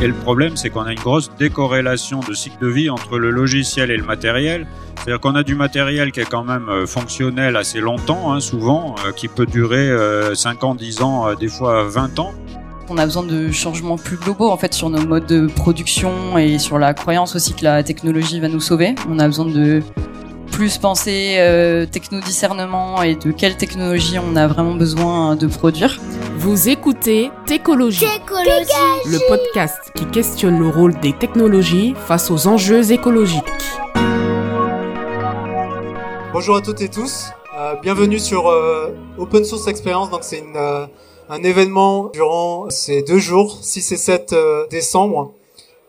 Et le problème, c'est qu'on a une grosse décorrélation de cycle de vie entre le logiciel et le matériel. C'est-à-dire qu'on a du matériel qui est quand même euh, fonctionnel assez longtemps, hein, souvent, euh, qui peut durer 5 ans, 10 ans, des fois 20 ans. On a besoin de changements plus globaux en fait sur nos modes de production et sur la croyance aussi que la technologie va nous sauver. On a besoin de plus penser euh, techno-discernement et de quelle technologie on a vraiment besoin de produire. Vous écoutez Técologie, le podcast qui questionne le rôle des technologies face aux enjeux écologiques. Bonjour à toutes et tous, euh, bienvenue sur euh, Open Source Experience. Donc c'est euh, un événement durant ces deux jours, 6 et 7 décembre,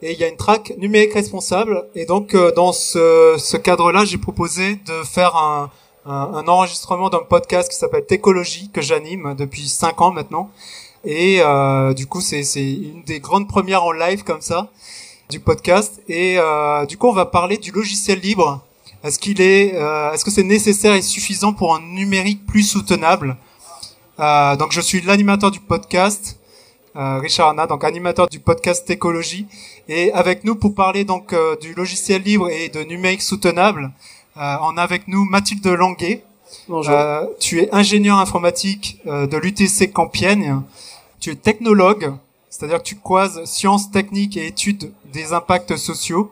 et il y a une track numérique responsable. Et donc dans ce, ce cadre-là, j'ai proposé de faire un, un, enregistrement d'un podcast qui s'appelle Técologie que j'anime depuis 5 ans maintenant. Et euh, du coup, c'est une des grandes premières en live comme ça du podcast. Et euh, du coup, on va parler du logiciel libre. Est-ce qu'il est, euh, est-ce que c'est nécessaire et suffisant pour un numérique plus soutenable? Euh, Donc, je suis l'animateur du podcast. Euh, Richard Anna, donc animateur du podcast Écologie, et avec nous pour parler donc euh, du logiciel libre et de numérique soutenable, euh, on a avec nous Mathilde Languet. Bonjour. Euh, tu es ingénieur informatique euh, de l'UTC Campienne. Tu es technologue, c'est-à-dire que tu croises sciences, techniques et études des impacts sociaux.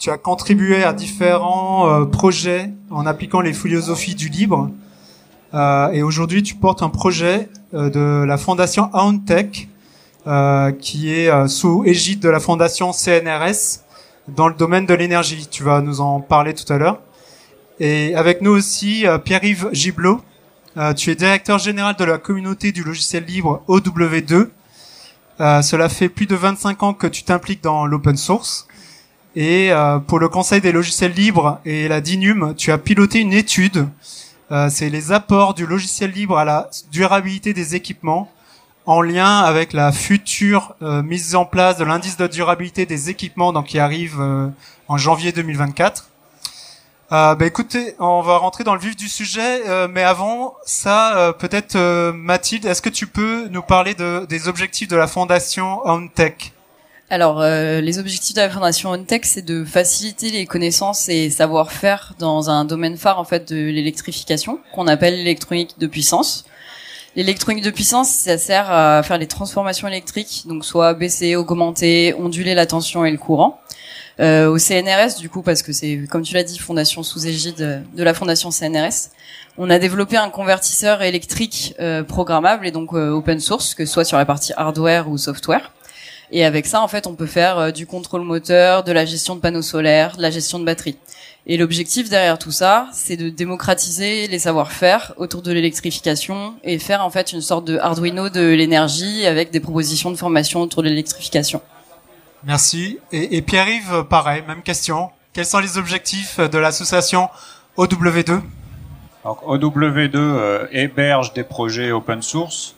Tu as contribué à différents projets en appliquant les philosophies du libre. et aujourd'hui, tu portes un projet de la fondation Auntech, qui est sous égide de la fondation CNRS dans le domaine de l'énergie. Tu vas nous en parler tout à l'heure. Et avec nous aussi euh, Pierre-Yves Giblot. Euh, tu es directeur général de la communauté du logiciel libre OW2. Euh, cela fait plus de 25 ans que tu t'impliques dans l'open source. Et pour le Conseil des logiciels libres et la DINUM, tu as piloté une étude. C'est les apports du logiciel libre à la durabilité des équipements en lien avec la future mise en place de l'indice de durabilité des équipements donc qui arrive en janvier 2024. Euh, bah écoutez, on va rentrer dans le vif du sujet, euh, mais avant ça, euh, peut-être euh, Mathilde, est-ce que tu peux nous parler de, des objectifs de la fondation OnTech? Alors, les objectifs de la Fondation OnTech, c'est de faciliter les connaissances et savoir-faire dans un domaine phare en fait de l'électrification, qu'on appelle l'électronique de puissance. L'électronique de puissance, ça sert à faire les transformations électriques, donc soit baisser, augmenter, onduler la tension et le courant. Euh, au CNRS du coup parce que c'est comme tu l'as dit fondation sous égide de la fondation CNRS. On a développé un convertisseur électrique euh, programmable et donc euh, open source que ce soit sur la partie hardware ou software. Et avec ça en fait on peut faire du contrôle moteur, de la gestion de panneaux solaires, de la gestion de batterie. Et l'objectif derrière tout ça, c'est de démocratiser les savoir-faire autour de l'électrification et faire en fait une sorte de Arduino de l'énergie avec des propositions de formation autour de l'électrification. Merci. Et, et Pierre-Yves, pareil, même question. Quels sont les objectifs de l'association OW2 Donc, OW2 euh, héberge des projets open source,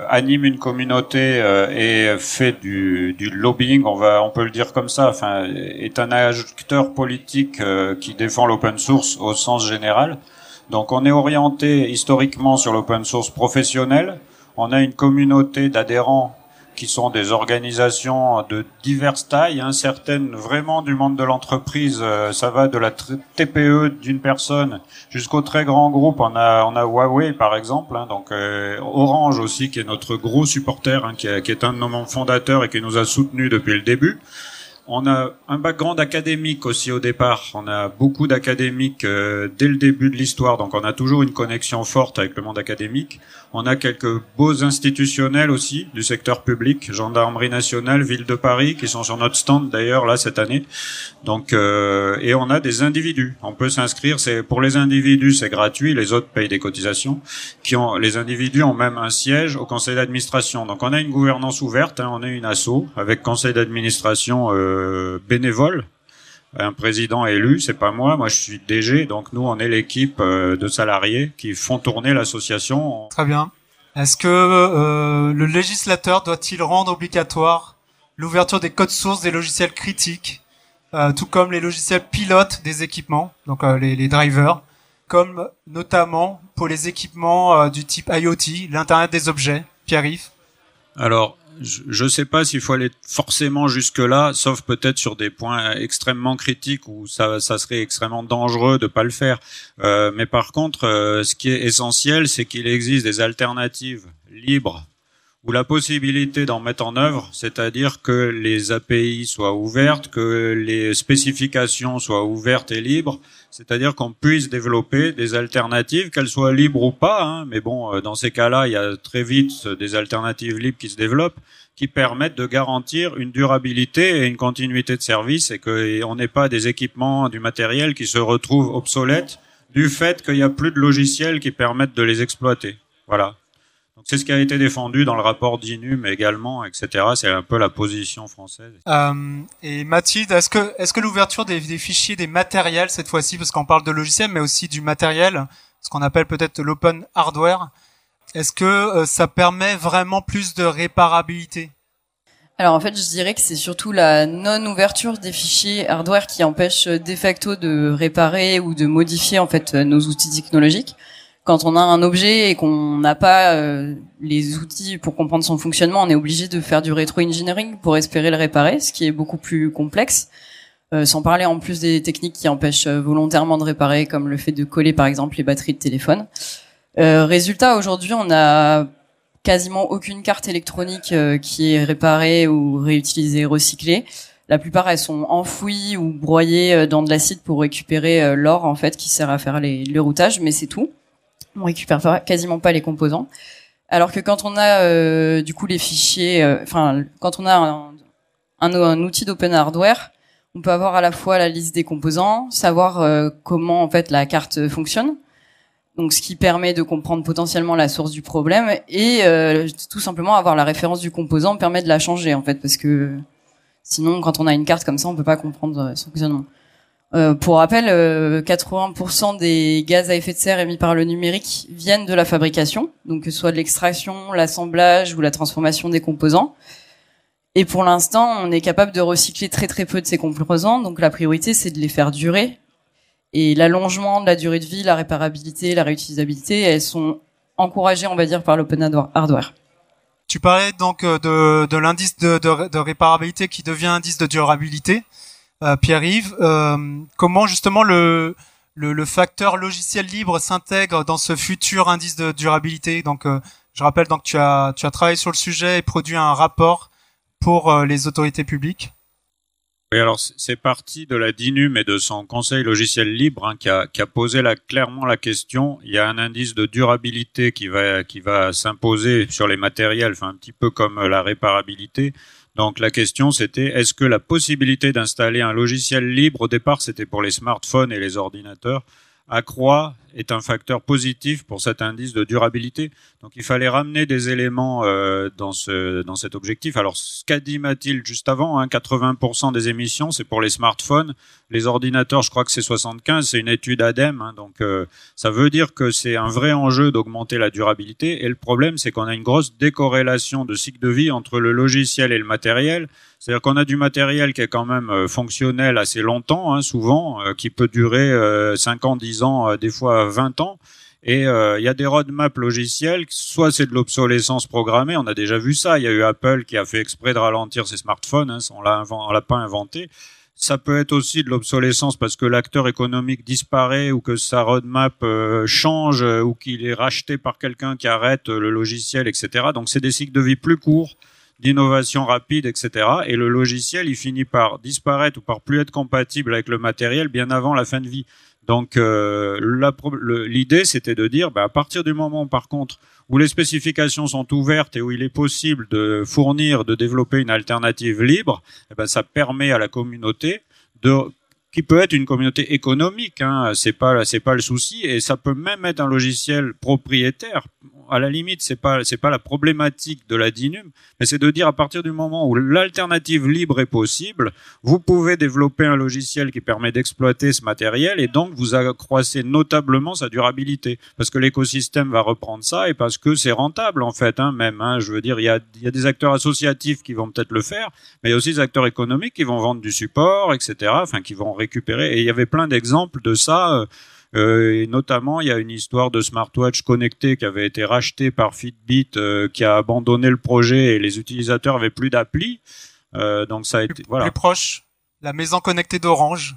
euh, anime une communauté euh, et fait du, du, lobbying, on va, on peut le dire comme ça. Enfin, est un acteur politique qui défend l'open source au sens général. Donc, on est orienté historiquement sur l'open source professionnel. On a une communauté d'adhérents qui sont des organisations de diverses tailles, hein, certaines vraiment du monde de l'entreprise. Euh, ça va de la TPE d'une personne jusqu'au très grand groupe. On a, on a Huawei par exemple, hein, donc euh, Orange aussi qui est notre gros supporter, hein, qui, qui, est un de nos membres fondateurs et qui nous a soutenus depuis le début. On a un background académique aussi au départ. On a beaucoup d'académiques euh, dès le début de l'histoire, donc on a toujours une connexion forte avec le monde académique. On a quelques beaux institutionnels aussi du secteur public, gendarmerie nationale, ville de Paris, qui sont sur notre stand d'ailleurs là cette année. Donc euh, et on a des individus. On peut s'inscrire. C'est pour les individus c'est gratuit, les autres payent des cotisations. Qui ont les individus ont même un siège au conseil d'administration. Donc on a une gouvernance ouverte. Hein, on est une asso avec conseil d'administration euh, bénévole un président élu, c'est pas moi, moi je suis DG, donc nous on est l'équipe euh, de salariés qui font tourner l'association. Très bien. Est-ce que euh, le législateur doit-il rendre obligatoire l'ouverture des codes sources des logiciels critiques, euh, tout comme les logiciels pilotes des équipements, donc les, les, drivers, comme notamment pour les équipements du type IoT, l'Internet des objets, Pierre-Yves? Alors, je ne sais pas s'il faut aller forcément jusque-là, sauf peut-être sur des points extrêmement critiques où ça, serait extrêmement dangereux de pas le faire. Euh, mais par contre, euh, ce qui est essentiel, c'est qu'il existe des alternatives libres ou la possibilité d'en mettre en œuvre, c'est-à-dire que les API soient ouvertes, que les spécifications soient ouvertes et libres, c'est-à-dire qu'on puisse développer des alternatives, qu'elles soient libres ou pas, hein, mais bon, euh, dans ces cas-là, il y a très vite des alternatives libres qui se développent, qui permettent de garantir une durabilité et une continuité de service et qu'on n'ait pas des équipements, du matériel qui se retrouvent obsolètes du fait qu'il n'y a plus de logiciels qui permettent de les exploiter. Voilà. C'est ce qui a été défendu dans le rapport d'INUM également, etc. C'est un peu la position française. Euh, et Mathilde, est-ce que, est-ce que l'ouverture des, des, fichiers, des matériels cette fois-ci, parce qu'on parle de logiciels, mais aussi du matériel, ce qu'on appelle peut-être l'open hardware, est-ce que euh, ça permet vraiment plus de réparabilité? Alors en fait, je dirais que c'est surtout la non-ouverture des fichiers hardware qui empêche de facto de réparer ou de modifier en fait nos outils technologiques quand on a un objet et qu'on n'a pas euh, les outils pour comprendre son fonctionnement, on est obligé de faire du rétro-engineering pour espérer le réparer, ce qui est beaucoup plus complexe. Euh, sans parler en plus des techniques qui empêchent euh, volontairement de réparer, comme le fait de coller par exemple les batteries de téléphone. résultat, aujourd'hui, on a quasiment aucune carte électronique qui est réparée ou réutilisée, recyclée. La plupart, elles sont enfouies ou broyées dans de l'acide pour récupérer l'or en fait qui sert à faire les, le routage, mais c'est tout on récupère quasiment pas les composants. Alors que quand on a euh, du coup les fichiers, euh, enfin quand on a un, outil d'open hardware, on peut avoir à la fois la liste des composants, savoir euh, comment en fait la carte fonctionne, donc ce qui permet de comprendre potentiellement la source du problème et tout simplement avoir la référence du composant permet de la changer en fait parce que sinon quand on a une carte comme ça on peut pas comprendre son fonctionnement. Euh, pour rappel, 80% euh, des gaz à effet de serre émis par le numérique viennent de la fabrication, donc que ce soit de l'extraction, l'assemblage ou la transformation des composants. Et pour l'instant, on est capable de recycler très très peu de ces composants, donc la priorité c'est de les faire durer. Et l'allongement de la durée de vie, la réparabilité, la réutilisabilité, elles sont encouragées, on va dire, par l'open hardware. Tu parlais donc euh, de, de l'indice de, de, de réparabilité qui devient indice de durabilité. Euh, Pierre-Yves, euh, comment justement le, le, facteur logiciel libre s'intègre dans ce futur indice de durabilité? Donc, euh, je rappelle donc tu as tu as travaillé sur le sujet et produit un rapport pour les autorités publiques. Oui, alors c'est parti de la DINUM et de son conseil logiciel libre hein, qui, a, qui a posé clairement la question. Il y a un indice de durabilité qui va qui va s'imposer sur les matériels, enfin un petit peu comme la réparabilité. Donc la question c'était est-ce que la possibilité d'installer un logiciel libre au départ c'était pour les smartphones et les ordinateurs accroît est un facteur positif pour cet indice de durabilité. Donc il fallait ramener des éléments euh, dans, ce, dans cet objectif. Alors ce qu'a dit Mathilde juste avant, hein, 80% des émissions c'est pour les smartphones, les ordinateurs je crois que c'est 75, c'est une étude ADEME, hein, donc euh, ça veut dire que c'est un vrai enjeu d'augmenter la durabilité. Et le problème c'est qu'on a une grosse décorrélation de cycle de vie entre le logiciel et le matériel. C'est-à-dire qu'on a du matériel qui est quand même euh, fonctionnel assez longtemps, hein, souvent, euh, qui peut durer 5 ans, 10 ans, des fois 20 ans. Et euh, il y a des roadmaps logiciels, soit c'est de l'obsolescence programmée, on a déjà vu ça, il y a eu Apple qui a fait exprès de ralentir ses smartphones, hein, on l'a l'a pas inventé. Ça peut être aussi de l'obsolescence parce que l'acteur économique disparaît ou que sa roadmap euh, change euh, ou qu'il est racheté par quelqu'un qui arrête le logiciel, etc. Donc c'est des cycles de vie plus courts, d'innovation rapide, etc. Et le logiciel, il finit par disparaître ou par plus être compatible avec le matériel bien avant la fin de vie. Donc euh, l'idée, c'était de dire, bah, à partir du moment, par contre, où les spécifications sont ouvertes et où il est possible de fournir, de développer une alternative libre, eh ben, ça permet à la communauté de qui peut être une communauté économique, hein, c'est pas c'est pas le souci, et ça peut même être un logiciel propriétaire à la limite, c'est pas c'est pas la problématique de la DINUM, mais c'est de dire à partir du moment où l'alternative libre est possible, vous pouvez développer un logiciel qui permet d'exploiter ce matériel et donc vous accroissez notablement sa durabilité parce que l'écosystème va reprendre ça et parce que c'est rentable en fait, hein, même. Hein, je veux dire, il y a, y a des acteurs associatifs qui vont peut-être le faire, mais il y a aussi des acteurs économiques qui vont vendre du support, etc. Enfin, qui vont récupérer. Et il y avait plein d'exemples de ça. Euh, et notamment, il y a une histoire de smartwatch connecté qui avait été racheté par Fitbit, qui a abandonné le projet et les utilisateurs avaient plus d'appli. donc ça a été voilà. Plus proche, la maison connectée d'Orange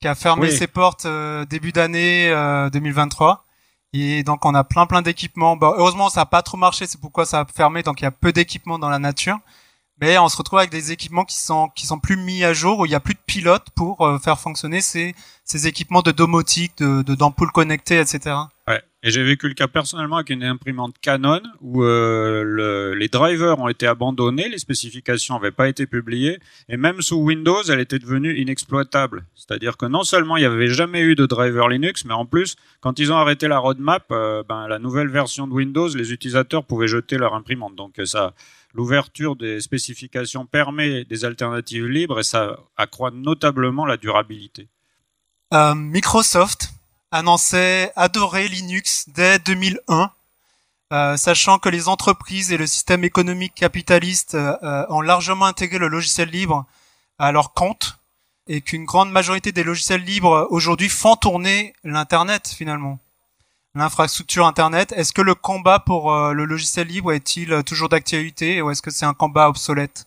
qui a fermé ses portes début d'année 2023. Et donc on a plein plein d'équipements. Bah, heureusement ça n'a pas trop marché, c'est pourquoi ça a fermé. Donc il y a peu d'équipements dans la nature. Mais on se retrouve avec des équipements qui sont qui sont plus mis à jour où il y a plus de pilotes pour euh, faire fonctionner ces ces équipements de domotique, de d'ampoules connectées, etc. Et j'ai vécu le cas personnellement avec une imprimante Canon où euh, le, les drivers ont été abandonnés, les spécifications n'avaient pas été publiées, et même sous Windows, elle était devenue inexploitable. C'est-à-dire que non seulement il n'y avait jamais eu de driver Linux, mais en plus, quand ils ont arrêté la roadmap, euh, ben, la nouvelle version de Windows, les utilisateurs pouvaient jeter leur imprimante. Donc ça, l'ouverture des spécifications permet des alternatives libres et ça accroît notablement la durabilité. Euh, Microsoft annonçait adorer Linux dès 2001, euh, sachant que les entreprises et le système économique capitaliste euh, ont largement intégré le logiciel libre à leur compte et qu'une grande majorité des logiciels libres aujourd'hui font tourner l'Internet finalement. L'infrastructure Internet, est-ce que le combat pour euh, le logiciel libre est-il toujours d'actualité ou est-ce que c'est un combat obsolète?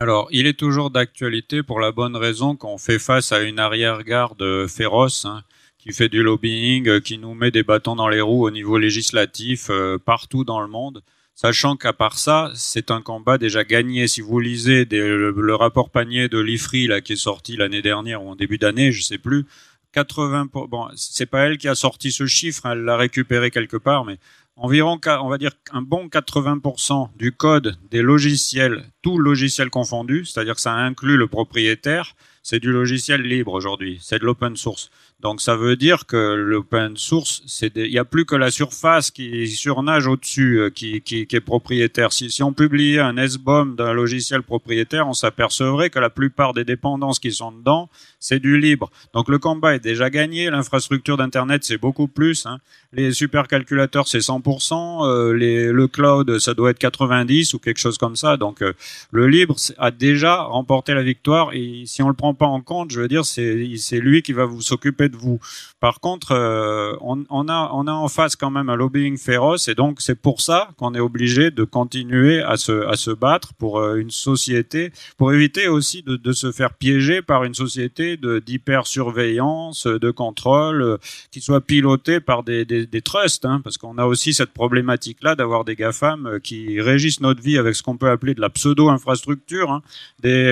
Alors, il est toujours d'actualité pour la bonne raison qu'on fait face à une arrière-garde féroce hein, qui fait du lobbying, euh, qui nous met des bâtons dans les roues au niveau législatif euh, partout dans le monde. Sachant qu'à part ça, c'est un combat déjà gagné. Si vous lisez le, rapport panier de l'IFRI là qui est sorti l'année dernière ou en début d'année, je sais plus, 80 bon, c'est pas elle qui a sorti ce chiffre, elle l'a récupéré quelque part, mais environ, on va dire un bon 80% du code des logiciels, tout logiciel confondu, c'est-à-dire que ça inclut le propriétaire, c'est du logiciel libre aujourd'hui, c'est de l'open source. Donc ça veut dire que l'open source, c'est il n'y a plus que la surface qui surnage au-dessus euh, qui, qui, qui, est propriétaire. Si, si on publiait un SBOM d'un logiciel propriétaire, on s'apercevrait que la plupart des dépendances qui sont dedans, c'est du libre. Donc le combat est déjà gagné. L'infrastructure d'Internet, c'est beaucoup plus. Hein. Les supercalculateurs, c'est 100%. Euh, les, le cloud, ça doit être 90 ou quelque chose comme ça. Donc euh, le libre a déjà remporté la victoire. Et si on le prend pas en compte, je veux dire, c'est lui qui va vous s'occuper de vous. Par contre, euh, on, a, on a en face quand même un lobbying féroce et donc c'est pour ça qu'on est obligé de continuer à se, à se battre pour euh, une société, pour éviter aussi de, de se faire piéger par une société d'hyper-surveillance, de, contrôle, euh, qui soit pilotée par des, des, des trusts, hein, parce qu'on a aussi cette problématique-là d'avoir des GAFAM qui régissent notre vie avec ce qu'on peut appeler de la pseudo-infrastructure. Hein.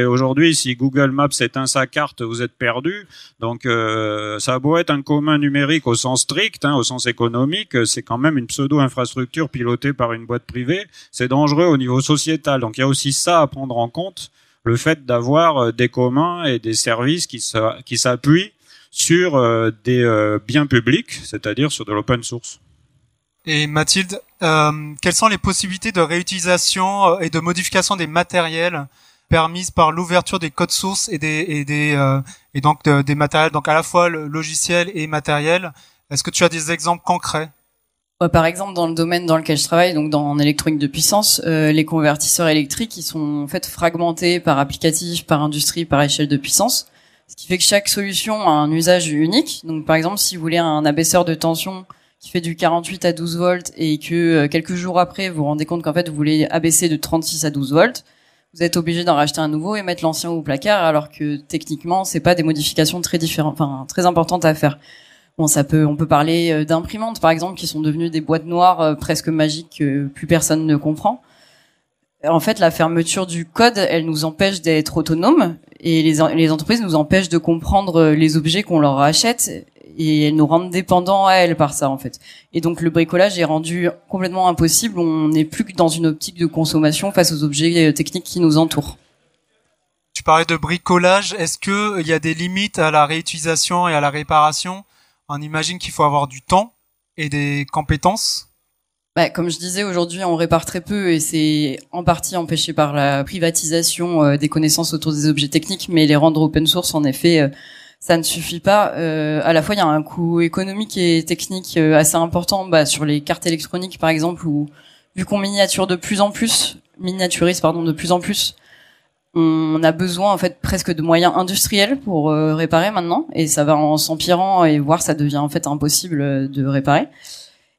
Aujourd'hui, si Google Maps éteint sa carte, vous êtes perdu. Donc, euh, ça a beau être un commun numérique au sens strict, hein, au sens économique, c'est quand même une pseudo-infrastructure pilotée par une boîte privée. C'est dangereux au niveau sociétal. Donc il y a aussi ça à prendre en compte, le fait d'avoir euh, des communs et des services qui s'appuient sur euh, des euh, biens publics, c'est-à-dire sur de l'open source. Et Mathilde, quelles sont les possibilités de réutilisation et de modification des matériels permise par l'ouverture des codes sources et des et des euh, et donc des matériels donc à la fois le logiciel et matériel. Est-ce que tu as des exemples concrets? Par exemple, dans le domaine dans lequel je travaille, donc dans en électronique de puissance, euh, les convertisseurs électriques, ils sont en fait fragmentés par applicatif, par industrie, par échelle de puissance, ce qui fait que chaque solution a un usage unique. Donc, par exemple, si vous voulez un abaisseur de tension qui fait du 48 à 12 volts et que euh, quelques jours après vous vous rendez compte qu'en fait vous voulez abaisser de 36 à 12 volts, vous êtes obligé d'en racheter un nouveau et mettre l'ancien au placard, alors que techniquement, c'est pas des modifications très différentes, enfin très importantes à faire. Bon, ça peut, on peut parler euh, d'imprimantes, par exemple, qui sont devenues des boîtes noires euh, presque magiques que plus personne ne comprend. En fait, la fermeture du code, elle nous empêche d'être autonomes et les, les entreprises nous empêchent de comprendre euh, les objets qu'on leur achète et elles nous rendent dépendants à elles par ça en fait. Et donc le bricolage est rendu complètement impossible. On n'est plus que dans une optique de consommation face aux objets euh, techniques qui nous entourent. Tu parlais de bricolage. Est-ce que euh, il y a des limites à la réutilisation et à la réparation? On imagine qu'il faut avoir du temps et des compétences? Bah, comme je disais, aujourd'hui, on répare très peu et c'est en partie empêché par la privatisation euh, des connaissances autour des objets techniques, mais les rendre open source, en effet, ça ne suffit pas. Euh, à la fois, il y a un coût économique et technique euh, assez important bah, sur les cartes électroniques, par exemple, où vu qu'on miniature de plus en plus, miniaturise pardon de plus en plus, on a besoin en fait presque de moyens industriels pour réparer maintenant et ça va en s'empirant et voir ça devient en fait impossible de réparer.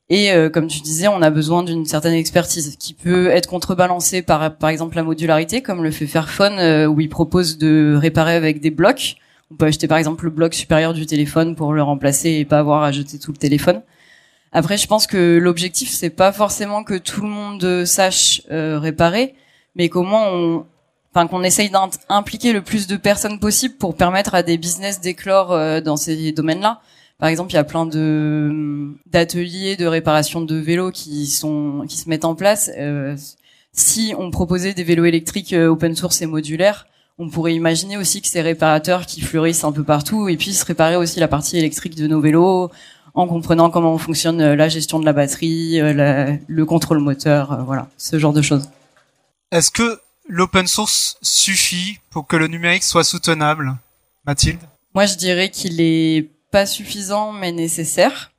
Et euh, comme tu disais, on a besoin d'une certaine expertise qui peut être contrebalancée par par exemple la modularité, comme le fait Fairphone, euh, où il propose de réparer avec des blocs. On peut acheter par exemple le bloc supérieur du téléphone pour le remplacer et pas avoir à jeter tout le téléphone. Après, je pense que l'objectif c'est pas forcément que tout le monde sache euh, réparer, mais comment on, enfin qu'on essaye d'impliquer le plus de personnes possible pour permettre à des business d'éclore dans ces domaines-là. Par exemple, il y a plein de d'ateliers de réparation de vélos qui sont qui se mettent en place. Euh, si on proposait des vélos électriques euh, open source et modulaires, on pourrait imaginer aussi que ces réparateurs qui fleurissent un peu partout et puissent réparer aussi la partie électrique de nos vélos en comprenant comment fonctionne euh, la gestion de la batterie, le contrôle moteur, voilà, ce genre de choses. Est-ce que l'open source suffit pour que le numérique soit soutenable, Mathilde? Moi, je dirais qu'il est pas suffisant mais nécessaire.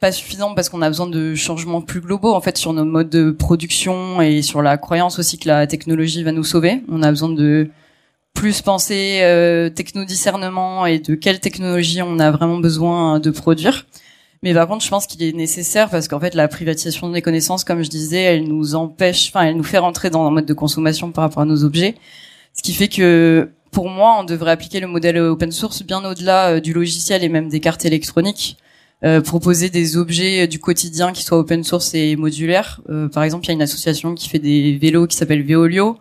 Pas suffisant parce qu'on a besoin de changements plus globaux en fait sur nos modes de production et sur la croyance aussi que la technologie va nous sauver. On a besoin de plus penser euh, techno-discernement et de quelle technologie on a vraiment besoin de produire. Mais par contre, je pense qu'il est nécessaire parce qu'en fait, la privatisation des connaissances, comme je disais, elle nous empêche, enfin, elle nous fait rentrer dans un mode de consommation par rapport à nos objets. Ce qui fait que pour moi, on devrait appliquer le modèle open source bien au-delà euh, du logiciel et même des cartes électroniques. Euh, proposer des objets euh, du quotidien qui soient open source et modulaires. par exemple, il y a une association qui fait des vélos qui s'appelle Veolio.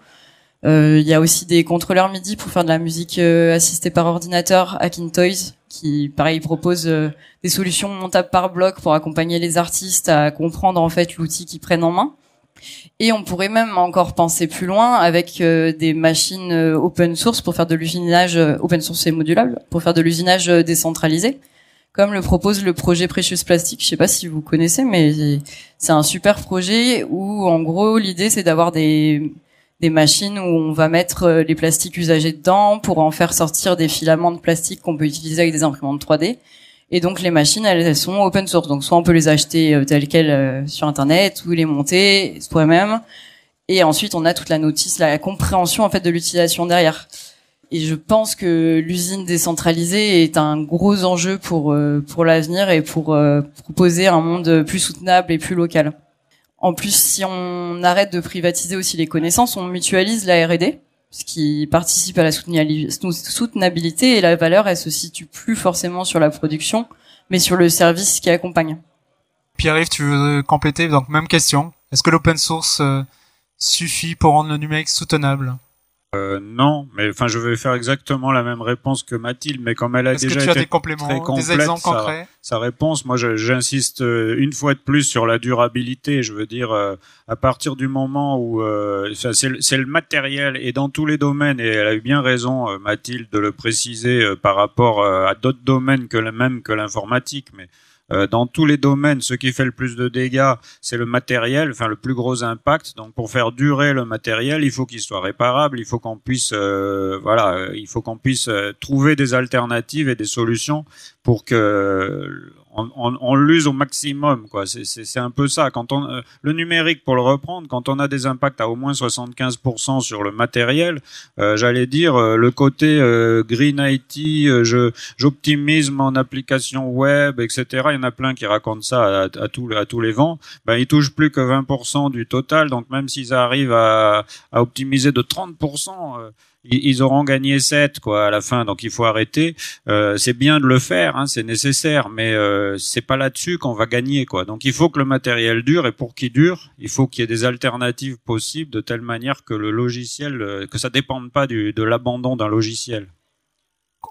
Il y a aussi des contrôleurs MIDI pour faire de la musique assistée par ordinateur, Hacking Toys, qui pareil propose des solutions montables par bloc pour accompagner les artistes à comprendre en fait l'outil qu'ils prennent en main. Et on pourrait même encore penser plus loin avec euh, des machines euh, open source pour faire de l'usinage euh, open source et modulable pour faire de l'usinage décentralisé, comme le propose le projet Precious Plastic. Je sais pas si vous connaissez, mais c'est un super projet où en gros l'idée c'est d'avoir des des machines où on va mettre les plastiques usagés dedans pour en faire sortir des filaments de plastique qu'on peut utiliser avec des imprimantes 3D et donc les machines, elles, sont open source. Donc soit on peut les acheter euh, telles quelles euh, sur Internet, ou les monter soi-même. Et ensuite, on a toute la notice, la compréhension en fait de l'utilisation derrière. Et je pense que l'usine décentralisée est un gros enjeu pour euh, pour l'avenir et pour proposer un monde plus soutenable et plus local. En plus, si on arrête de privatiser aussi les connaissances, on mutualise la R&D ce qui participe à la soutenabilité et la valeur, elle se situe plus forcément sur la production, mais sur le service qui accompagne. Pierre-Yves, tu veux compléter? Donc même question. Est-ce que l'open source euh, suffit pour rendre le numérique soutenable? Euh, non, mais enfin, je vais faire exactement la même réponse que Mathilde, mais comme elle a déjà que tu été as des compléments, complète, des exemples sa, concrets sa réponse, moi, j'insiste euh, une fois de plus sur la durabilité. Je veux dire, euh, à partir du moment où euh, c'est le matériel et dans tous les domaines, et elle a eu bien raison, Mathilde, de le préciser par rapport à d'autres domaines que le même que l'informatique, mais euh, dans tous les domaines, ce qui fait le plus de dégâts, c'est le matériel, enfin le plus gros impact. Donc pour faire durer le matériel, il faut qu'il soit réparable, il faut qu'on puisse, euh, voilà, euh, il faut qu'on puisse trouver des alternatives et des solutions pour que on, on, l'use au maximum, quoi. C'est un peu ça. Quand on euh, le numérique, pour le reprendre, quand on a des impacts à au moins 75% sur le matériel, euh, j'allais dire euh, le côté green IT, je j'optimise mon application web, etc. Il y en a plein qui racontent ça à, à, tous à tous les vents. Ben ils touchent plus que 20% du total. Donc même s'ils arrivent à, à optimiser de 30%, ils auront gagné 7 quoi à la fin donc il faut arrêter. Euh, c'est bien de le faire hein, c'est nécessaire mais euh, c'est pas là-dessus qu'on va gagner quoi. Donc il faut que le matériel dure et pour qu'il dure il faut qu'il y ait des alternatives possibles de telle manière que le logiciel euh, que ça dépende pas du, de l'abandon d'un logiciel.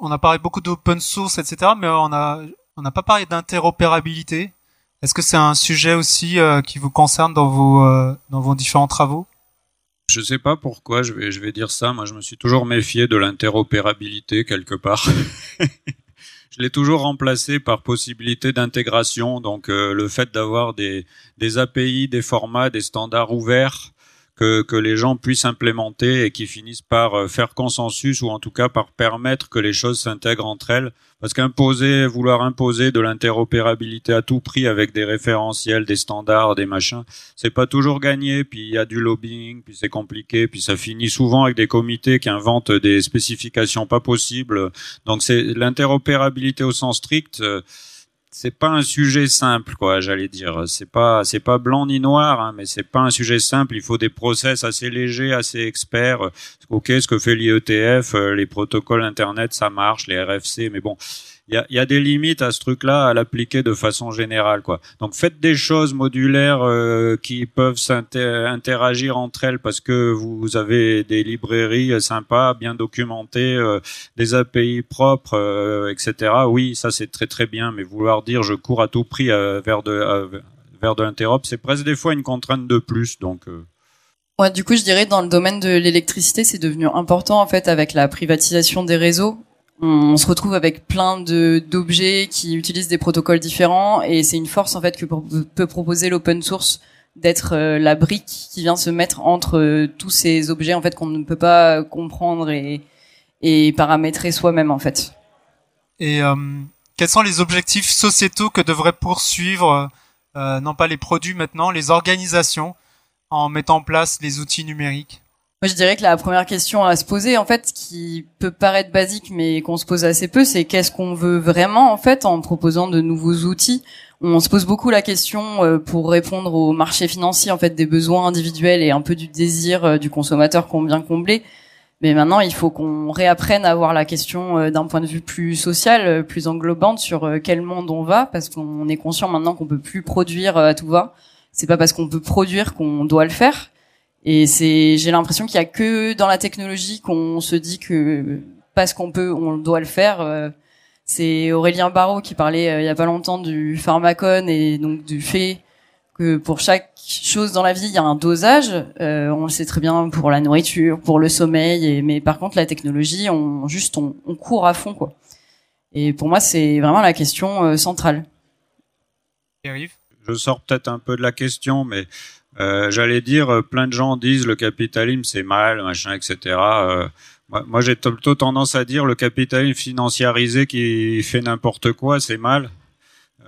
On a parlé beaucoup d'open source etc mais on a on n'a pas parlé d'interopérabilité. Est-ce que c'est un sujet aussi euh, qui vous concerne dans vos euh, dans vos différents travaux? Je sais pas pourquoi je vais, je vais dire ça. Moi, je me suis toujours méfié de l'interopérabilité quelque part. je l'ai toujours remplacé par possibilité d'intégration. Donc, euh, le fait d'avoir des, des API, des formats, des standards ouverts que, que les gens puissent implémenter et qui finissent par euh, faire consensus ou en tout cas par permettre que les choses s'intègrent entre elles. Parce qu'imposer, vouloir imposer de l'interopérabilité à tout prix avec des référentiels, des standards, des machins, c'est pas toujours gagné. Puis il y a du lobbying, puis c'est compliqué, puis ça finit souvent avec des comités qui inventent des spécifications pas possibles. Donc c'est l'interopérabilité au sens strict. C'est pas un sujet simple, quoi. J'allais dire, c'est pas c'est pas blanc ni noir, hein, mais c'est pas un sujet simple. Il faut des process assez légers, assez experts. Ok, ce que fait l'IETF, euh, les protocoles internet, ça marche, les RFC, mais bon, il y a, y a, des limites à ce truc-là à l'appliquer de façon générale, quoi. Donc faites des choses modulaires euh, qui peuvent interagir entre elles parce que vous avez des librairies sympas, bien documentées, euh, des API propres, euh, etc. Oui, ça c'est très très bien, mais vouloir dire je cours à tout prix vers de vers de l'interop, c'est presque des fois une contrainte de plus, donc. Ouais, du coup, je dirais dans le domaine de l'électricité, c'est devenu important en fait avec la privatisation des réseaux on, se retrouve avec plein de d'objets qui utilisent des protocoles différents et c'est une force en fait que peut proposer l'open source d'être euh, la brique qui vient se mettre entre euh, tous ces objets en fait qu'on ne peut pas comprendre et, et paramétrer soi-même en fait. Et euh, quels sont les objectifs sociétaux que devraient poursuivre non pas les produits maintenant, les organisations en mettant en place les outils numériques? Moi, je dirais que la première question à se poser, en fait, qui peut paraître basique, mais qu'on se pose assez peu, c'est qu'est-ce qu'on veut vraiment, en fait, en proposant de nouveaux outils? On se pose beaucoup la question euh, pour répondre au marché financier, en fait, des besoins individuels et un peu du désir euh, du consommateur qu'on vient combler. Mais maintenant, il faut qu'on réapprenne à voir la question euh, d'un point de vue plus social, plus englobante sur quel monde on va, parce qu'on est conscient maintenant qu'on peut plus produire à tout va. C'est pas parce qu'on peut produire qu'on doit le faire. Et c'est, j'ai l'impression qu'il y a que dans la technologie qu'on se dit que parce qu'on peut, on doit le faire. Euh, c'est Aurélien Barraud qui parlait euh, il y a pas longtemps du pharmacone et donc du fait que pour chaque chose dans la vie, il y a un dosage. Euh, on le sait très bien pour la nourriture, pour le sommeil. Et, mais par contre, la technologie, on juste on, on court à fond quoi. Et pour moi, c'est vraiment la question centrale. Je sors peut-être un peu de la question, mais euh, j'allais dire, euh, plein de gens disent le capitalisme c'est mal, machin, etc. Euh, moi, j'ai plutôt tendance à dire le capitalisme financiarisé qui fait n'importe quoi, c'est mal.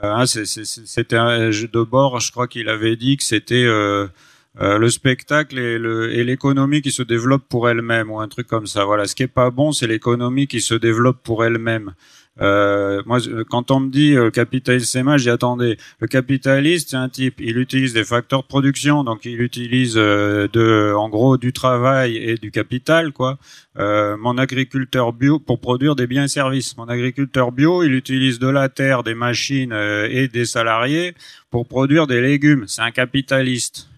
Hein, c'était de bord, je crois qu'il avait dit que c'était le spectacle et l'économie qui se développe pour elle-même ou un truc comme ça. Voilà, ce qui est pas bon, c'est l'économie qui se développe pour elle-même. Euh, moi, quand on me dit euh, le capitaliste c'est mal, j'ai attendez. Le capitaliste, c'est un type, il utilise des facteurs de production, donc il utilise euh, de, en gros, du travail et du capital, quoi. Euh, mon agriculteur bio pour produire des biens et services. Mon agriculteur bio, il utilise de la terre, des machines et des salariés pour produire des légumes. C'est un capitaliste.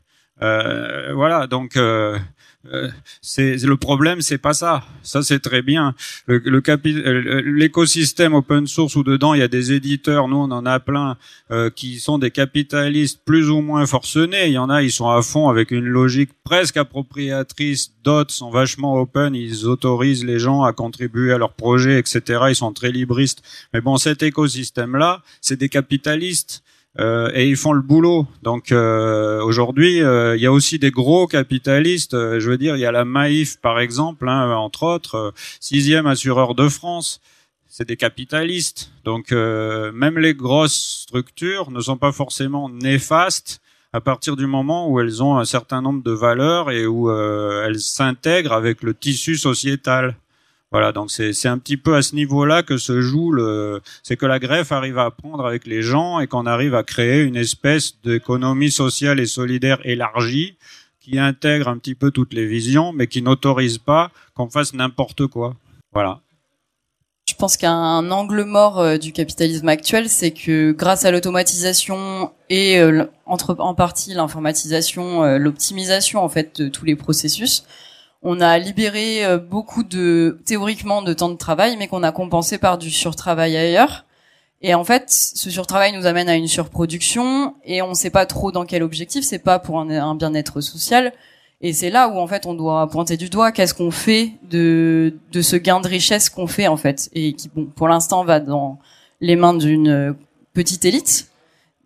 voilà, donc euh, c'est le problème, c'est pas ça. Ça c'est très bien. Le, euh, l'écosystème open source où dedans il y a des éditeurs, nous on en a plein euh, qui sont des capitalistes plus ou moins forcenés. Il y en a, ils sont à fond avec une logique presque appropriatrice. D'autres sont vachement open, ils autorisent les gens à contribuer à leurs projets, etc. Ils sont très libristes. Mais bon, cet écosystème là, c'est des capitalistes. Euh, et ils font le boulot. Donc euh, aujourd'hui, euh, il y a aussi des gros capitalistes. je veux dire, il y a la Maïf par exemple, hein, entre autres, sixième assureur de France. C'est des capitalistes. Donc même les grosses structures ne sont pas forcément néfastes à partir du moment où elles ont un certain nombre de valeurs et où elles s'intègrent avec le tissu sociétal. Voilà, donc c'est un petit peu à ce niveau-là que se joue le, c'est que la greffe arrive à apprendre avec les gens et qu'on arrive à créer une espèce d'économie sociale et solidaire élargie qui intègre un petit peu toutes les visions, mais qui n'autorise pas qu'on fasse n'importe quoi. Voilà. Je pense qu'un angle mort euh, du capitalisme actuel, c'est que grâce à l'automatisation et euh, entre, en partie l'informatisation, euh, l'optimisation en fait de tous les processus, on a libéré euh, beaucoup de théoriquement de temps de travail, mais qu'on a compensé par du surtravail ailleurs. Et en fait, ce surtravail nous amène à une surproduction et on ne sait pas trop dans quel objectif. C'est pas pour un, bien-être social. Et c'est là où en fait on doit pointer du doigt qu'est-ce qu'on fait de de ce gain de richesse qu'on fait en fait et qui bon pour l'instant va dans les mains d'une petite élite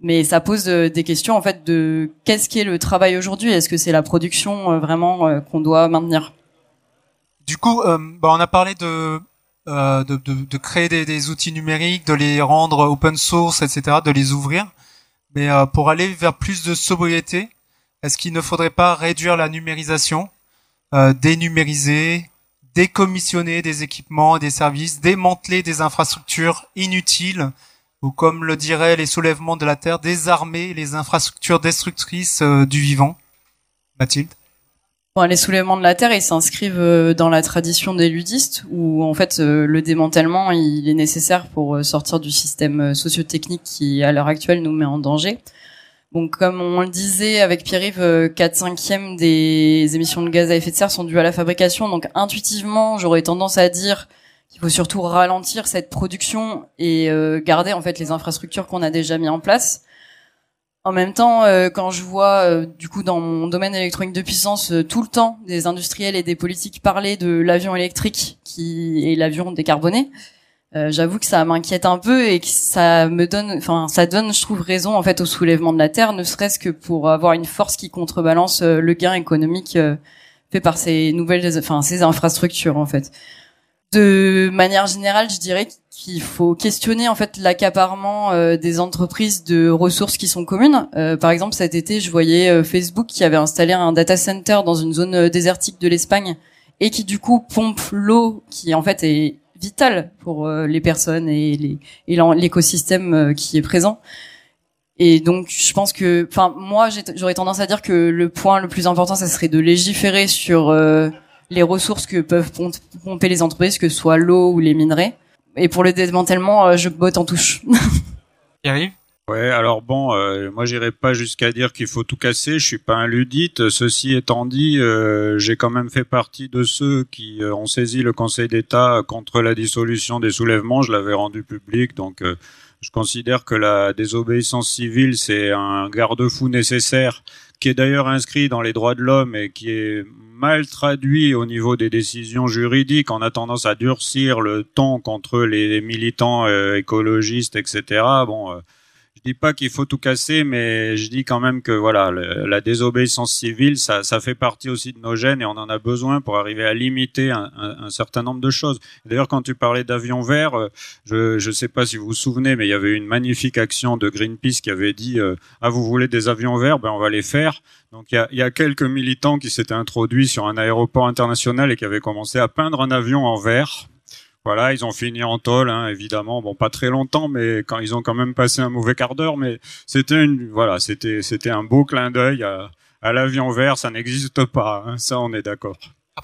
mais ça pose des questions en fait de qu'est-ce qui est le travail aujourd'hui? Est-ce que c'est la production vraiment qu'on doit maintenir? Du coup, bah, on a parlé de créer des, outils numériques, de les rendre open source, etc., de les ouvrir. Mais pour aller vers plus de sobriété, est-ce qu'il ne faudrait pas réduire la numérisation, euh, dénumériser, décommissionner des équipements, des services, démanteler des infrastructures inutiles, ou comme le diraient les soulèvements de la Terre, désarmer les infrastructures destructrices euh, du vivant Mathilde? Bon, les soulèvements de la Terre, ils s'inscrivent euh, dans la tradition des ludistes, où en fait le démantèlement il est nécessaire pour sortir du système socio-technique qui à l'heure actuelle nous met en danger. Donc, comme on le disait avec Pierre-Yves, 4 euh, cinquièmes des émissions de gaz à effet de serre sont dues à la fabrication. Donc, intuitivement, j'aurais tendance à dire qu'il faut surtout ralentir cette production et euh, garder en fait les infrastructures qu'on a déjà mis en place. En même temps, euh, quand je vois du coup dans mon domaine électronique de puissance tout le temps des industriels et des politiques parler de l'avion électrique qui est l'avion décarboné, euh, j'avoue que ça m'inquiète un peu et que ça me donne, enfin, ça donne, je trouve, raison en fait au soulèvement de la terre, ne serait-ce que pour avoir une force qui contrebalance euh, le gain économique euh, fait par ces nouvelles, enfin, ces infrastructures en fait. De manière générale, je dirais qu'il faut questionner en fait l'accaparement des entreprises de ressources qui sont communes. par exemple, cet été, je voyais Facebook qui avait installé un data center dans une zone désertique de l'Espagne et qui du coup pompe l'eau qui en fait est vital pour euh, les personnes et l'écosystème euh, qui est présent. Et donc, je pense que, enfin, moi, j'aurais tendance à dire que le point le plus important, ça serait de légiférer sur euh, les ressources que peuvent pomper les entreprises, que ce soit l'eau ou les minerais. Et pour le démantèlement, je botte en touche. arrive Ouais, alors bon, euh, moi j'irai pas jusqu'à dire qu'il faut tout casser. Je suis pas un ludite. Ceci étant dit, euh, j'ai quand même fait partie de ceux qui euh, ont saisi le Conseil d'État contre la dissolution des soulèvements. Je l'avais rendu public, donc je considère que la désobéissance civile c'est un garde-fou nécessaire, qui est d'ailleurs inscrit dans les droits de l'homme et qui est mal traduit au niveau des décisions juridiques. On a tendance à durcir le ton contre les militants écologistes, etc. Bon dis pas qu'il faut tout casser, mais je dis quand même que voilà, la désobéissance civile, ça, ça, fait partie aussi de nos gènes et on en a besoin pour arriver à limiter un, un, certain nombre de choses. D'ailleurs, quand tu parlais d'avions verts, euh, je ne sais pas si vous vous souvenez, mais il y avait une magnifique action de Greenpeace qui avait dit euh, ah vous voulez des avions verts, ben on va les faire. Donc il y a, y a, quelques militants qui s'étaient introduits sur un aéroport international et qui avaient commencé à peindre un avion en vert voilà, ils ont fini en tôle, hein, évidemment. Bon, pas très longtemps, mais quand ils ont quand même passé un mauvais quart d'heure, mais c'était une, voilà, c'était, c'était un beau clin d'œil à, à l'avion vert. Ça n'existe pas, hein, ça, on est d'accord.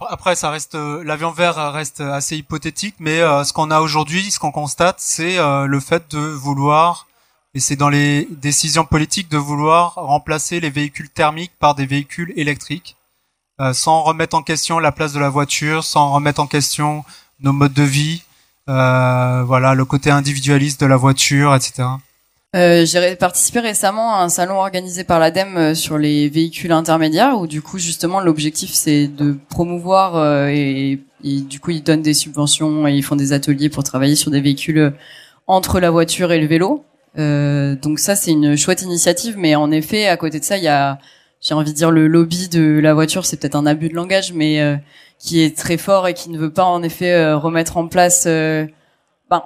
Après, ça reste, euh, l'avion vert reste assez hypothétique, mais euh, ce qu'on a aujourd'hui, ce qu'on constate, c'est euh, le fait de vouloir, et c'est dans les décisions politiques de vouloir remplacer les véhicules thermiques par des véhicules électriques, sans remettre en question la place de la voiture, sans remettre en question nos modes de vie, euh, voilà, le côté individualiste de la voiture, etc. Euh, j'ai participé récemment à un salon organisé par l'ADEME euh, sur les véhicules intermédiaires où du coup justement l'objectif c'est de promouvoir euh, et, du coup ils donnent des subventions et ils font des ateliers pour travailler sur des véhicules entre la voiture et le vélo. Euh, donc ça c'est une chouette initiative mais en effet à côté de ça il y a j'ai envie de dire le lobby de la voiture c'est peut-être un abus de langage mais qui est très fort et qui ne veut pas en effet euh, remettre en place euh, ben,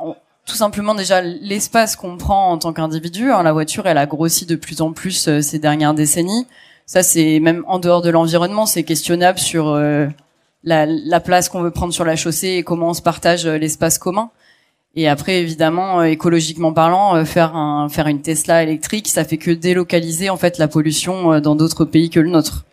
tout simplement déjà l'espace qu'on prend en tant qu'individu. Hein, la voiture, elle a grossi de plus en plus euh, ces dernières décennies. Ça, c'est même en dehors de l'environnement, c'est questionnable sur la, la, place qu'on veut prendre sur la chaussée et comment on se partage l'espace commun. Et après, évidemment, écologiquement parlant, faire un, faire une Tesla électrique, ça fait que délocaliser en fait la pollution dans d'autres pays que le nôtre.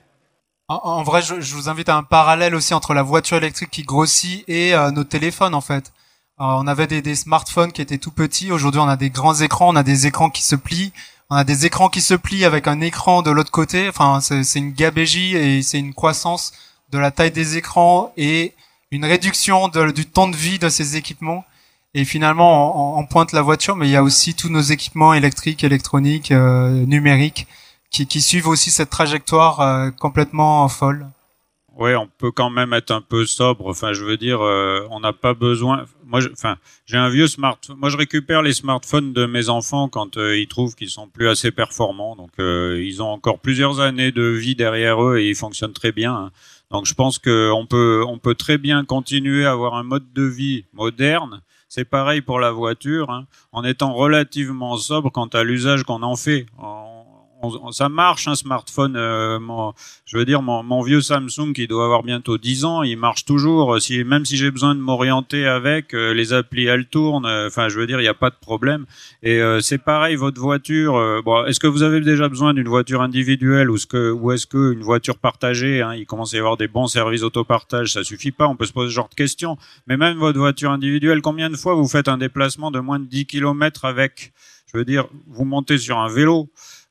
En, vrai, je, vous invite à un parallèle aussi entre la voiture électrique qui grossit et euh, nos téléphones en fait. on avait des, des, smartphones qui étaient tout petits. Aujourd'hui, on a des grands écrans, on a des écrans qui se plient, on a des écrans qui se plient avec un écran de l'autre côté. Enfin, c'est une gabégie et c'est une croissance de la taille des écrans et une réduction de, du temps de vie de ces équipements. Et finalement, on, pointe la voiture, mais il y a aussi tous nos équipements électriques, électroniques, euh, numériques qui, qui, suivent aussi cette trajectoire euh, complètement folle. ouais, on peut quand même être un peu sobre. Enfin, je veux dire, euh, on n'a pas besoin. Moi, enfin, j'ai un vieux smartphone. Moi, je récupère les smartphones de mes enfants quand euh, ils trouvent qu'ils sont plus assez performants. Donc, euh, ils ont encore plusieurs années de vie derrière eux et ils fonctionnent très bien. Hein. Donc, je pense qu'on peut, on peut très bien continuer à avoir un mode de vie moderne. C'est pareil pour la voiture, hein, en étant relativement sobre quant à l'usage qu'on en fait ça marche un smartphone. Euh, je veux dire, mon, vieux Samsung qui doit avoir bientôt 10 ans, il marche toujours. Si, même si j'ai besoin de m'orienter avec, euh, les applis elles tournent. Euh, enfin, je veux dire, il n'y a pas de problème. Et c'est pareil, votre voiture. bon, est-ce que vous avez déjà besoin d'une voiture individuelle ou est-ce que, ou est-ce que une voiture partagée hein, Il commence à y avoir des bons services autopartage, ça suffit pas. On peut se poser ce genre de questions. Mais même votre voiture individuelle, combien de fois vous faites un déplacement de moins de 10 km avec? Je veux dire, vous montez sur un vélo.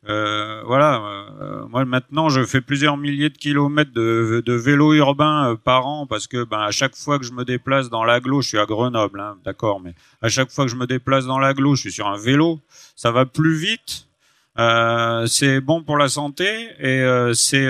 Euh, voilà, euh, moi maintenant je fais plusieurs milliers de kilomètres de, de vélo urbain euh, par an parce que ben à chaque fois que je me déplace dans l'aglo, je suis à Grenoble, hein, d'accord, mais à chaque fois que je me déplace dans l'aglo, je suis sur un vélo, ça va plus vite, euh, c'est bon pour la santé et c'est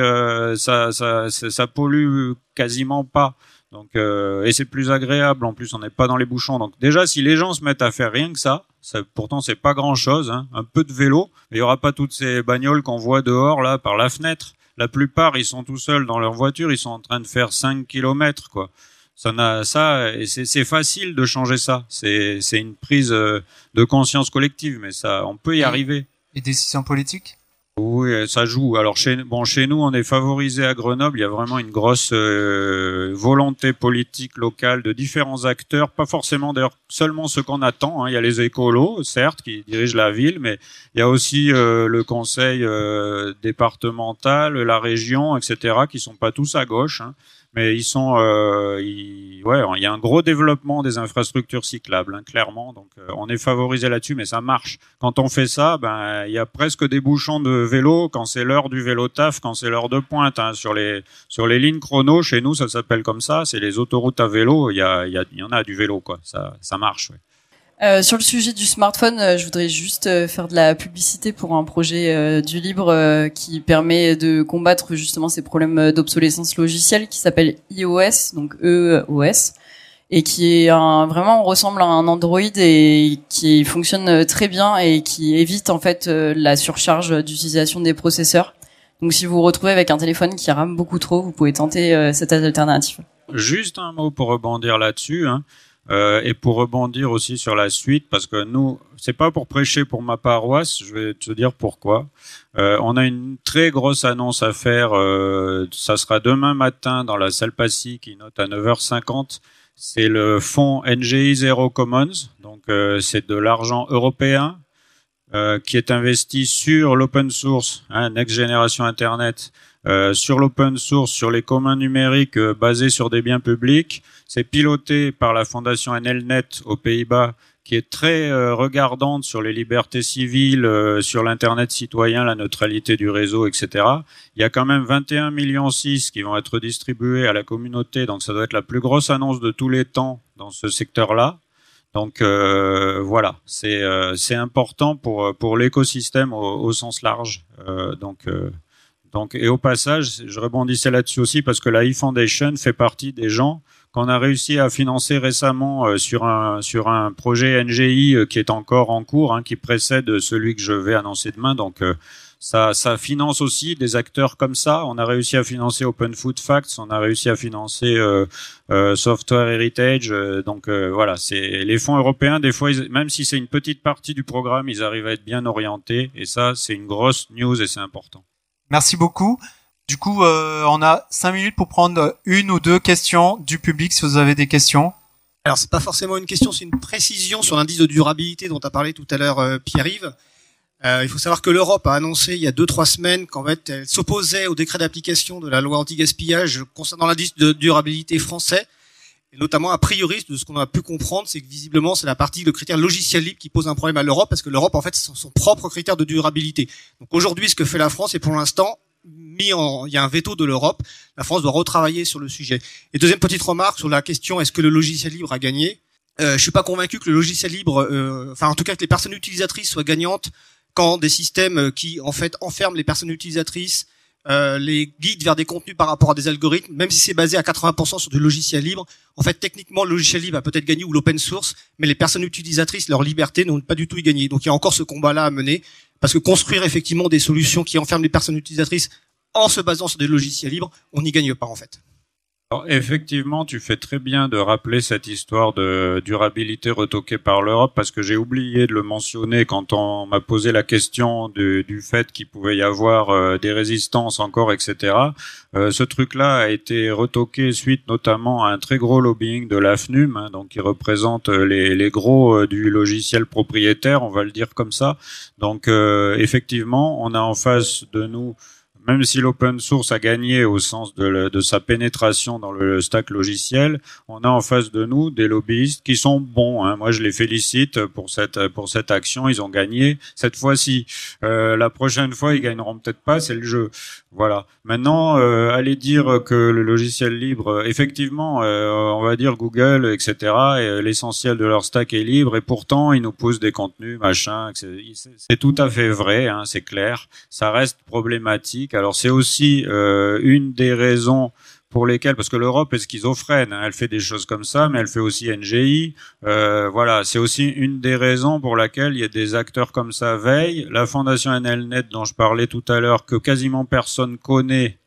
ça, ça, ça pollue quasiment pas. Donc et c'est plus agréable en plus, on n'est pas dans les bouchons. Donc déjà si les gens se mettent à faire rien que ça ça, pourtant, c'est pas grand-chose. Hein. Un peu de vélo. Il y aura pas toutes ces bagnoles qu'on voit dehors là par la fenêtre. La plupart, ils sont tout seuls dans leur voiture. Ils sont en train de faire 5 kilomètres, quoi. Ça, n'a, ça, c'est facile de changer ça. C'est, c'est une prise euh, de conscience collective, mais ça, on peut y arriver. Et décisions politiques? Oui, ça joue. Alors chez bon chez nous, on est favorisé à Grenoble. Il y a vraiment une grosse euh, volonté politique locale de différents acteurs, pas forcément d'ailleurs seulement ceux qu'on attend. Hein. Il y a les écolos, certes, qui dirigent la ville, mais il y a aussi euh, le conseil euh, départemental, la région, etc., qui sont pas tous à gauche. Hein mais ils sont, euh, ouais, il y a un gros développement des infrastructures cyclables, hein, clairement. Donc, euh, on est favorisé là-dessus, mais ça marche. Quand on fait ça, ben, il y a presque des bouchons de vélo quand c'est l'heure du vélo taf, quand c'est l'heure de pointe. Hein, sur les sur les lignes chrono, chez nous, ça s'appelle comme ça. C'est les autoroutes à vélo. Il y a, il y, y en a du vélo, quoi. Ça, ça marche. Euh, sur le sujet du smartphone, euh, je voudrais juste euh, faire de la publicité pour un projet du libre qui permet de combattre justement ces problèmes d'obsolescence logicielle qui s'appelle iOS, donc EOS, et qui est vraiment ressemble à un Android et qui fonctionne très bien et qui évite en fait la surcharge d'utilisation des processeurs. Donc si vous vous retrouvez avec un téléphone qui rame beaucoup trop, vous pouvez tenter cette alternative. Juste un mot pour rebondir là-dessus. Hein. Euh, et pour rebondir aussi sur la suite, parce que nous, c'est pas pour prêcher pour ma paroisse, je vais te dire pourquoi. Euh, on a une très grosse annonce à faire. Euh, ça sera demain matin dans la salle Passy qui note à 9h50. C'est le fonds NGI Zero Commons, donc euh, c'est de l'argent européen euh, qui est investi sur l'open source, hein, Next Generation Internet, euh, sur l'open source, sur les communs numériques basés sur des biens publics c'est piloté par la fondation NLNet aux Pays-Bas, qui est très euh, regardante sur les libertés civiles, euh, sur l'internet citoyen, la neutralité du réseau, etc. Il y a quand même 21 millions 6 qui vont être distribués à la communauté, donc ça doit être la plus grosse annonce de tous les temps dans ce secteur-là. Donc euh, voilà, c'est c'est important pour pour l'écosystème au, au, sens large. donc donc et au passage, je rebondissais là-dessus aussi parce que la e-Foundation fait partie des gens qu'on a réussi à financer récemment euh, sur un sur un projet NGI euh, qui est encore en cours, hein, qui précède celui que je vais annoncer demain. Donc euh, ça, ça finance aussi des acteurs comme ça. On a réussi à financer Open Food Facts, on a réussi à financer Software Heritage. donc voilà, c'est les fonds européens. Des fois, même si c'est une petite partie du programme, ils arrivent à être bien orientés. Et ça, c'est une grosse news et c'est important. Merci beaucoup. Du coup, euh, on a cinq minutes pour prendre une ou deux questions du public si vous avez des questions. Alors, c'est pas forcément une question, c'est une précision sur l'indice de durabilité dont a parlé tout à l'heure euh, Pierre-Yves. Euh, il faut savoir que l'Europe a annoncé il y a deux trois semaines qu'en fait elle s'opposait au décret d'application de la loi anti-gaspillage concernant l'indice de durabilité français. Et notamment, a priori, de ce qu'on a pu comprendre, c'est que visiblement, c'est la partie de critère logiciel libre qui pose un problème à l'Europe, parce que l'Europe, en fait, c'est son propre critère de durabilité. Donc aujourd'hui, ce que fait la France, est pour l'instant, mis en, il y a un veto de l'Europe. La France doit retravailler sur le sujet. Et deuxième petite remarque sur la question est-ce que le logiciel libre a gagné? Euh, Je suis pas convaincu que le logiciel libre, euh, enfin en tout cas que les personnes utilisatrices soient gagnantes quand des systèmes qui en fait enferment les personnes utilisatrices euh, les guides vers des contenus par rapport à des algorithmes, même si c'est basé à 80% sur du logiciel libre. En fait, techniquement, le logiciel libre a peut-être gagné ou l'open source, mais les personnes utilisatrices, leur liberté n'ont pas du tout y gagné. Donc il y a encore ce combat-là à mener, parce que construire effectivement des solutions qui enferment les personnes utilisatrices en se basant sur des logiciels libres, on n'y gagne pas en fait effectivement, tu fais très bien de rappeler cette histoire de durabilité retoquée par l'Europe parce que j'ai oublié de le mentionner quand on m'a posé la question du, fait qu'il pouvait y avoir euh, des résistances encore, etc. Euh, ce truc-là a été retoqué suite notamment à un très gros lobbying de l'AFNUM, hein, donc qui représente les, les gros euh, du logiciel propriétaire, on va le dire comme ça. Donc effectivement, on a en face de nous même si l'open source a gagné au sens de, de, sa pénétration dans le stack logiciel, on a en face de nous des lobbyistes qui sont bons. Hein. Moi, je les félicite pour cette pour cette action. Ils ont gagné cette fois-ci. Euh, la prochaine fois, ils gagneront peut-être pas. C'est le jeu. Voilà. Maintenant, euh, aller dire que le logiciel libre, effectivement, euh, on va dire Google, etc. L'essentiel de leur stack est libre et pourtant ils nous poussent des contenus, machin. C'est tout à fait vrai. Hein, c'est clair. Ça reste problématique alors c'est aussi euh, une des raisons pour lesquelles, parce que l'Europe est schizophrène, hein, elle fait des choses comme ça, mais elle fait aussi NGI. Euh, voilà, c'est aussi une des raisons pour laquelle il y a des acteurs comme ça veillent. La fondation NLNet dont je parlais tout à l'heure, que quasiment personne connaît,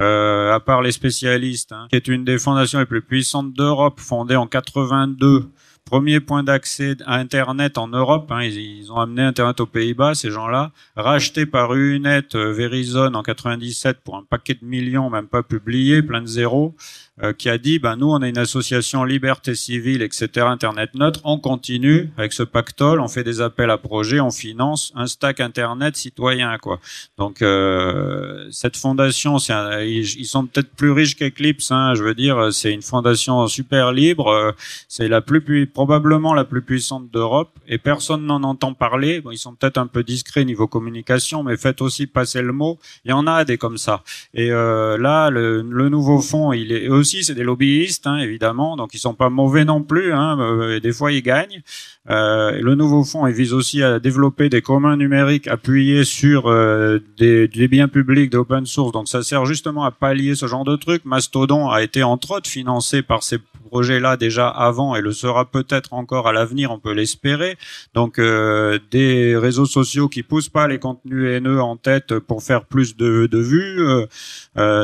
euh, à part les spécialistes, hein, qui est une des fondations les plus puissantes d'Europe, fondée en 82 premier point d'accès à Internet en Europe. Hein, ils, ont amené Internet aux Pays-Bas, ces gens-là, racheté par Unet, euh, Verizon en 97 pour un paquet de millions, même pas publié, plein de zéros. Euh, qui a dit, ben nous, on est une association liberté civile, etc., Internet neutre, on continue avec ce pactole, on fait des appels à projets, on finance un stack Internet citoyen, quoi. Donc euh, cette fondation, c'est ils, sont peut-être plus riches qu'Eclipse, hein, je veux dire, c'est une fondation super libre, euh, c'est la plus probablement la plus puissante d'Europe, et personne n'en entend parler. Bon, ils sont peut-être un peu discrets niveau communication, mais faites aussi passer le mot. Il y en a des comme ça. Et euh, là, le, le nouveau fonds, il est aussi, c'est des lobbyistes, hein, évidemment, donc ils sont pas mauvais non plus. Hein, euh, des fois, ils gagnent. Euh, le nouveau fonds, vise aussi à développer des communs numériques appuyés sur euh, des, biens publics, des open source. Donc, ça sert justement à pallier ce genre de trucs. Mastodon a été entre autres financé par ces projets-là déjà avant et le sera peut-être encore à l'avenir, on peut l'espérer. Donc, euh, des réseaux sociaux qui poussent pas les contenus haineux en tête pour faire plus de, de vues,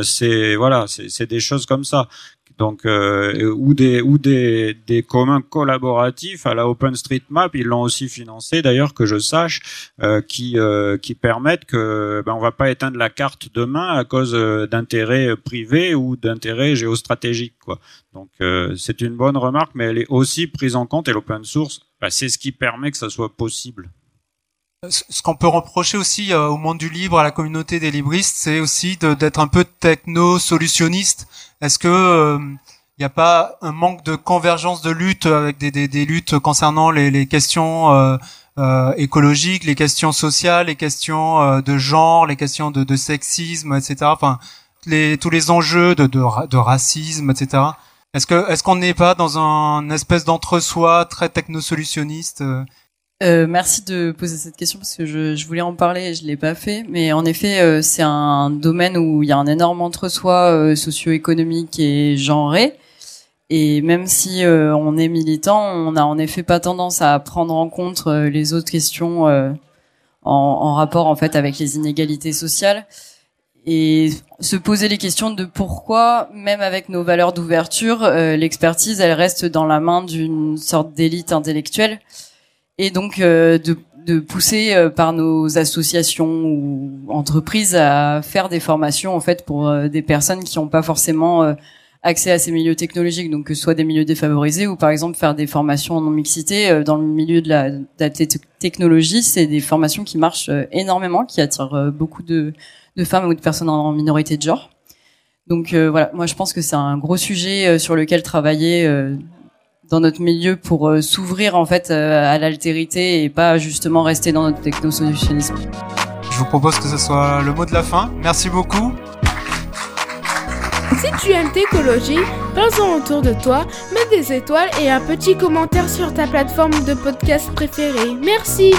c'est voilà, c'est des choses comme ça donc euh, ou des ou des, des communs collaboratifs à la OpenStreetMap, ils l'ont aussi financé d'ailleurs que je sache, euh, qui euh, qui permettent que ben, on va pas éteindre la carte demain à cause d'intérêts privés ou d'intérêts géostratégiques quoi. Donc c'est une bonne remarque, mais elle est aussi prise en compte et l'open source, ben, c'est ce qui permet que ça soit possible. Ce qu'on peut reprocher aussi au monde du libre, à la communauté des libristes, c'est aussi d'être un peu techno-solutionniste est-ce que il euh, n'y a pas un manque de convergence de lutte avec des, des, des luttes concernant les, les questions euh, euh, écologiques, les questions sociales, les questions euh, de genre, les questions de, de sexisme, etc. Enfin, les, tous les enjeux de, de, de racisme, etc. Est-ce que est-ce qu'on n'est pas dans un espèce d'entre-soi très technosolutionniste euh, merci de poser cette question parce que je, je voulais en parler et je l'ai pas fait. Mais en effet, euh, c'est un domaine où il y a un énorme entre-soi euh, socio-économique et genré. Et même si euh, on est militant, on n'a en effet pas tendance à prendre en compte les autres questions en, en, rapport en fait avec les inégalités sociales et se poser les questions de pourquoi, même avec nos valeurs d'ouverture, l'expertise elle reste dans la main d'une sorte d'élite intellectuelle et donc euh, de, de, pousser euh, par nos associations ou entreprises à faire des formations en fait pour euh, des personnes qui n'ont pas forcément accès à ces milieux technologiques, donc que ce soit des milieux défavorisés ou par exemple faire des formations en non mixité dans le milieu de la, de la technologie, c'est des formations qui marchent énormément, qui attirent beaucoup de, de femmes ou de personnes en minorité de genre. Donc voilà, moi je pense que c'est un gros sujet sur lequel travailler dans notre milieu pour euh, s'ouvrir en fait euh, à l'altérité et pas justement rester dans notre technosolutionnisme. Je vous propose que ce soit le mot de la fin. Merci beaucoup. Si tu aimes l'écologie, parle-en autour de toi, mets des étoiles et un petit commentaire sur ta plateforme de podcast préférée. Merci